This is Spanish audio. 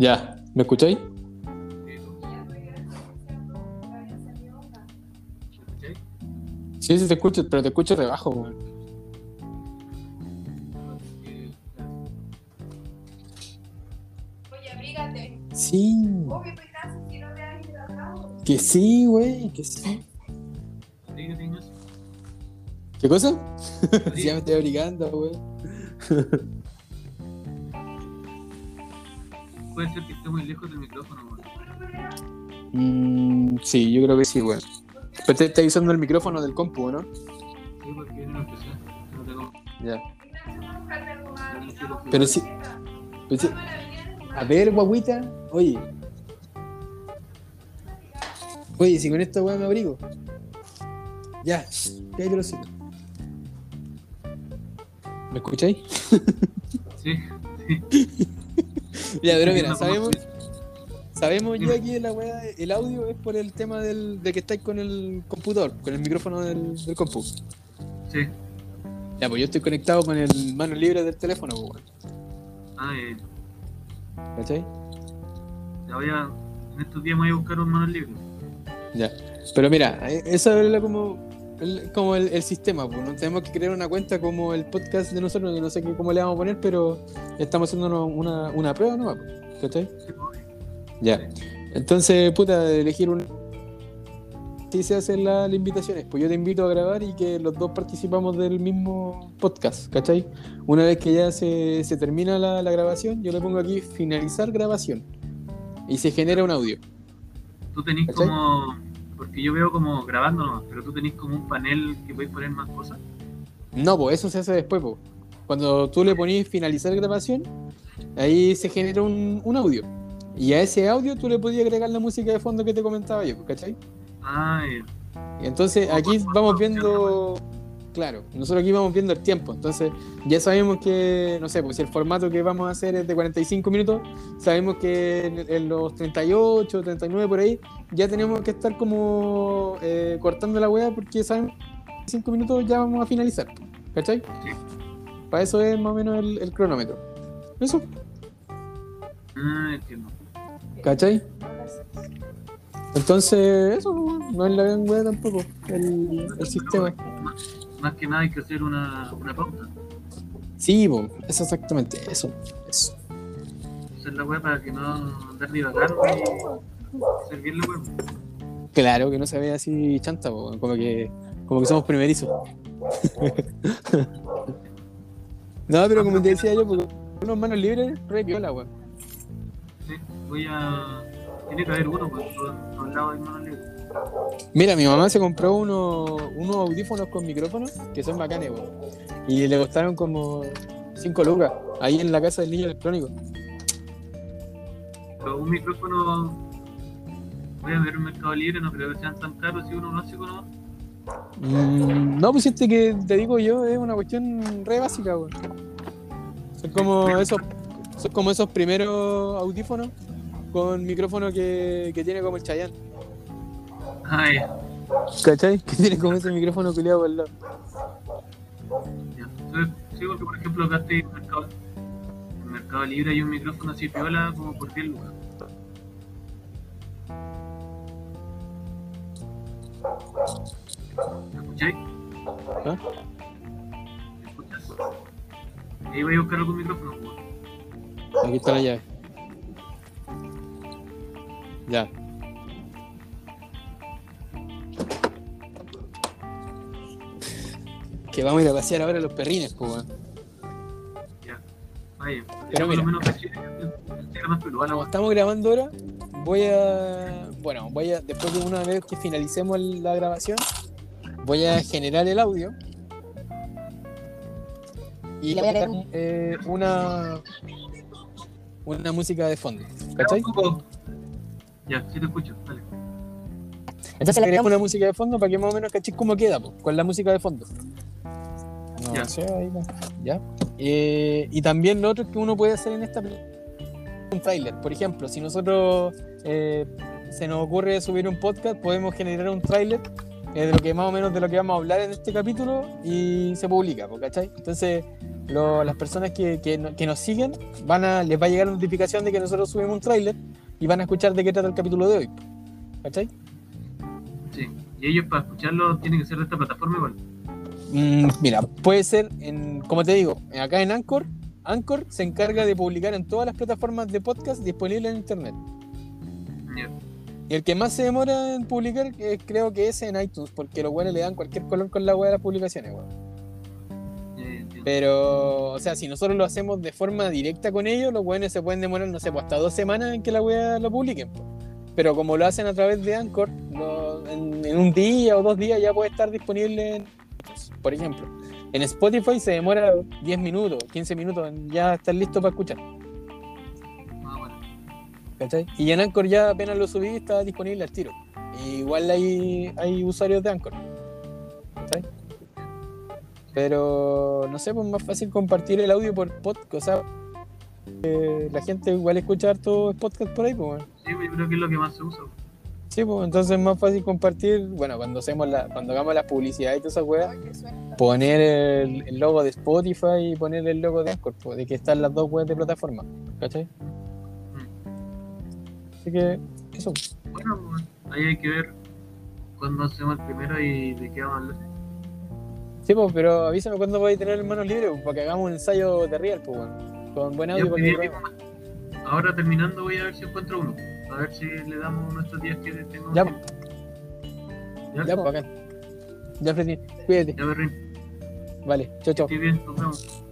Ya, ¿me escucháis? Sí. Sí, te escucho, pero te escucho de bajo. Eh, Oye, abrígate. Sí, Obvio, estoy casi si no te has hidratado. que sí, güey, que sí. ¿Qué cosa? Sí, ya me estoy abrigando, güey. Puede ser que esté muy lejos del micrófono, weón. Mm, sí, yo creo que sí, güey. Pero te está usando el micrófono del compu, ¿no? Sí, porque una especial. No tengo. Ya. Pero sí. pero sí- A ver, guaguita. Oye. Oye, si con esta weá me abrigo. Ya, cállate los hocico. ¿Me escucháis? Sí, Ya, pero mira, sabemos, sabemos ya que la weá, el audio es por el tema del, de que estáis con el computador, con el micrófono del, del compu. Sí. Ya, pues yo estoy conectado con el mano libre del teléfono, pues, weón. Ah, eh, ¿Cachai? ya voy a. En estos días me voy a buscar un manual libre. Ya. Pero mira, eh, eso es la como, el, como el, el sistema, pues. ¿no? Tenemos que crear una cuenta como el podcast de nosotros, no sé qué, cómo le vamos a poner, pero estamos haciendo una, una, prueba nueva, pues, ¿cachai? Ya. Entonces, puta, elegir un. Sí se hacen la- las invitaciones. Pues yo te invito a grabar y que los dos participamos del mismo podcast, ¿cachai? Una vez que ya se, se termina la, la grabación, yo le pongo aquí finalizar grabación. Y se genera un audio. Tú tenés ¿Cachai? como. Porque yo veo como grabando nomás, pero tú tenés como un panel que podéis poner más cosas. No, pues eso se hace después, pues. Cuando tú le ponís finalizar grabación, ahí se genera un, un audio. Y a ese audio tú le podías agregar la música de fondo que te comentaba yo, ¿cachai? Ah, entonces aquí vamos viendo, claro, nosotros aquí vamos viendo el tiempo, entonces ya sabemos que, no sé, pues si el formato que vamos a hacer es de 45 minutos, sabemos que en, en los 38, 39 por ahí, ya tenemos que estar como eh, cortando la weá porque sabemos que en 5 minutos ya vamos a finalizar, ¿cachai? Sí. Para eso es más o menos el, el cronómetro. Eso, ah, entiendo. ¿cachai? Entonces, eso no es la gran weá tampoco, el, el sistema. Más, que nada hay que hacer una, una pauta. Sí, eso exactamente, eso, eso. Hacer la web para que no andar y la web. Claro, que no se vea así chanta, como que, como que somos primerizos. no, pero como te decía yo, porque unos manos libres, re piola, weón. Sí, voy a. Tiene que haber uno, pues, por todos lados hay manos libres. Mira, mi mamá se compró unos, unos audífonos con micrófonos que son bacanes. Y le costaron como 5 lucas, ahí en la casa del niño electrónico. Pero un micrófono. Voy a ver un mercado libre, no creo que sean tan caros si uno lo hace con uno. Mm, no, pues este que te digo yo es una cuestión re básica, weón. Son como esos, son como esos primeros audífonos con micrófono que, que tiene como el Chayanne. Ah, ya. ¿Cachai? Que tiene como ese micrófono culiado por el lado. ya. Entonces, sí, porque por ejemplo acá estoy en mercado, en mercado libre hay un micrófono así piola como por 10 lucas. ¿Me escucháis? ¿Ah? ¿Me escuchas? Ahí voy a buscar algún micrófono. Aquí está la llave. Ya. Que vamos a ir a pasear ahora los perrines, pues. Ya. Vaya. Pero mira. menos Como estamos grabando ahora, voy a. Bueno, voy a. Después de una vez que finalicemos la grabación, voy a generar el audio. Y le voy a agregar eh, una. Una música de fondo. ¿Cachai? Ya, sí te escucho. Dale. Entonces le agregamos una música de fondo para que más o menos cachis cómo queda, po, con la música de fondo. Ya. ahí. Eh, y también lo otro que uno puede hacer en esta un tráiler. Por ejemplo, si nosotros eh, se nos ocurre subir un podcast, podemos generar un tráiler es de lo que más o menos de lo que vamos a hablar en este capítulo y se publica, ¿cachai? Entonces, lo- las personas que, que, no- que nos siguen, van a, les va a llegar notificación de que nosotros subimos un tráiler y van a escuchar de qué trata el capítulo de hoy, ¿cachai? Sí. Y ellos para escucharlo tienen que ser de esta plataforma igual. Mm, mira, puede ser, en, como te digo, acá en Anchor, Anchor se encarga de publicar en todas las plataformas de podcast disponibles en internet. Y el que más se demora en publicar eh, creo que es en iTunes, porque los buenos le dan cualquier color con la web de las publicaciones, weón. Pero, o sea, si nosotros lo hacemos de forma directa con ellos, los buenos se pueden demorar, no sé, pues hasta dos semanas en que la web lo publiquen. Pero como lo hacen a través de Anchor, lo- en, en un día o dos días ya puede estar disponible, en, por ejemplo. En Spotify se demora 10 minutos, 15 minutos, en ya estar listo para escuchar. Ah, bueno. ¿cachai? Y en Anchor ya apenas lo subí, está disponible al tiro. Y igual hay, hay usuarios de Anchor. ¿cachai? Pero no sé, pues más fácil compartir el audio por podcast. O sea, eh, la gente igual escucha harto podcast por ahí, pues. Sí, yo creo que es lo que más se usa. Sí, pues entonces es más fácil compartir. Bueno, cuando hacemos la, cuando hagamos la publicidad y todas esas weas, poner el, el logo de Spotify y poner el logo de Anchor, pues, de que están las dos webs de plataforma. ¿Cachai? Así que, eso. Bueno, pues, ahí hay que ver cuándo hacemos el primero y de qué vamos a hablar. Sí, pues, pero avísame cuándo vais a tener manos libres, pues, para que hagamos un ensayo de real, pues, bueno. Con buen audio Ya, pues, grabemos. Ahora terminando voy a ver si encuentro uno. A ver si le damos nuestros días que tengamos. Ya. Ya, Ya, pues, bacán. Ya, Freddy, cuídate. ya, Berrín. Vale, chao, chao. Bien, nos vemos.